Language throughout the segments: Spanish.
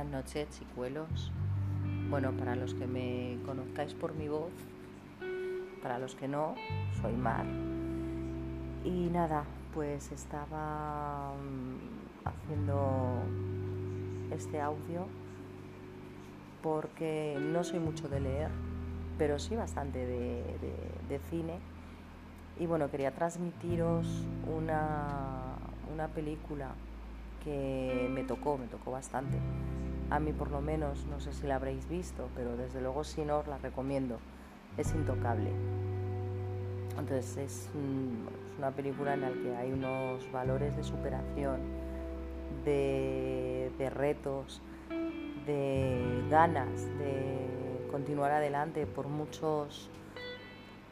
noches, chicuelos. Bueno, para los que me conozcáis por mi voz, para los que no, soy Mar. Y nada, pues estaba mm, haciendo este audio porque no soy mucho de leer, pero sí bastante de, de cine. Y bueno, quería transmitiros una, una película que me tocó, me tocó bastante. A mí por lo menos, no sé si la habréis visto, pero desde luego si no os la recomiendo. Es intocable. Entonces es, una película en la que hay unos valores de superación, de, retos, de ganas de continuar adelante por muchos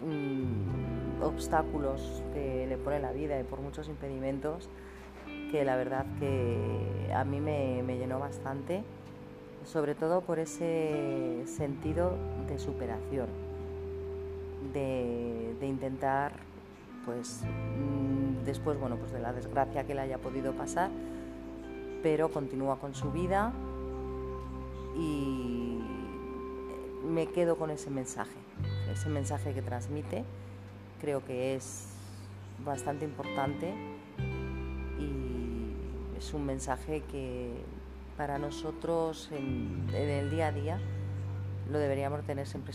mm, obstáculos que le pone la vida y por muchos impedimentos que la verdad que a mí me, llenó bastante, sobre todo por ese sentido de superación, de, intentar, pues mm, después, bueno, pues de la desgracia que le haya podido pasar, pero continúa con su vida y me quedo con ese mensaje, ese mensaje que transmite, creo que es bastante importante es un mensaje que para nosotros en, el día a día lo deberíamos tener siempre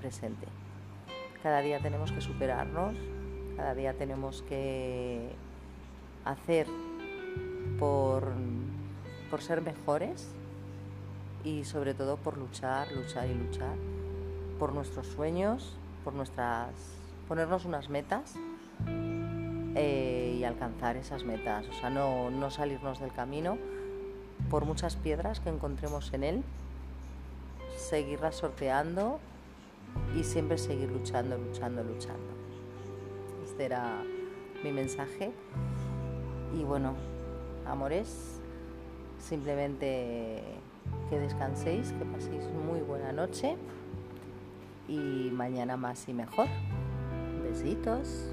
presente. Cada día tenemos que superarnos, cada día tenemos que hacer por, por ser mejores y sobre todo por luchar, luchar y luchar por nuestros sueños, por nuestras ponernos unas metas eh, y alcanzar esas metas, o sea, no, no salirnos del camino por muchas piedras que encontremos en él, seguirlas sorteando y siempre seguir luchando, luchando, luchando. Este era mi mensaje. Y bueno, amores, simplemente que descanséis, que paséis muy buena noche y mañana más y mejor. Besitos.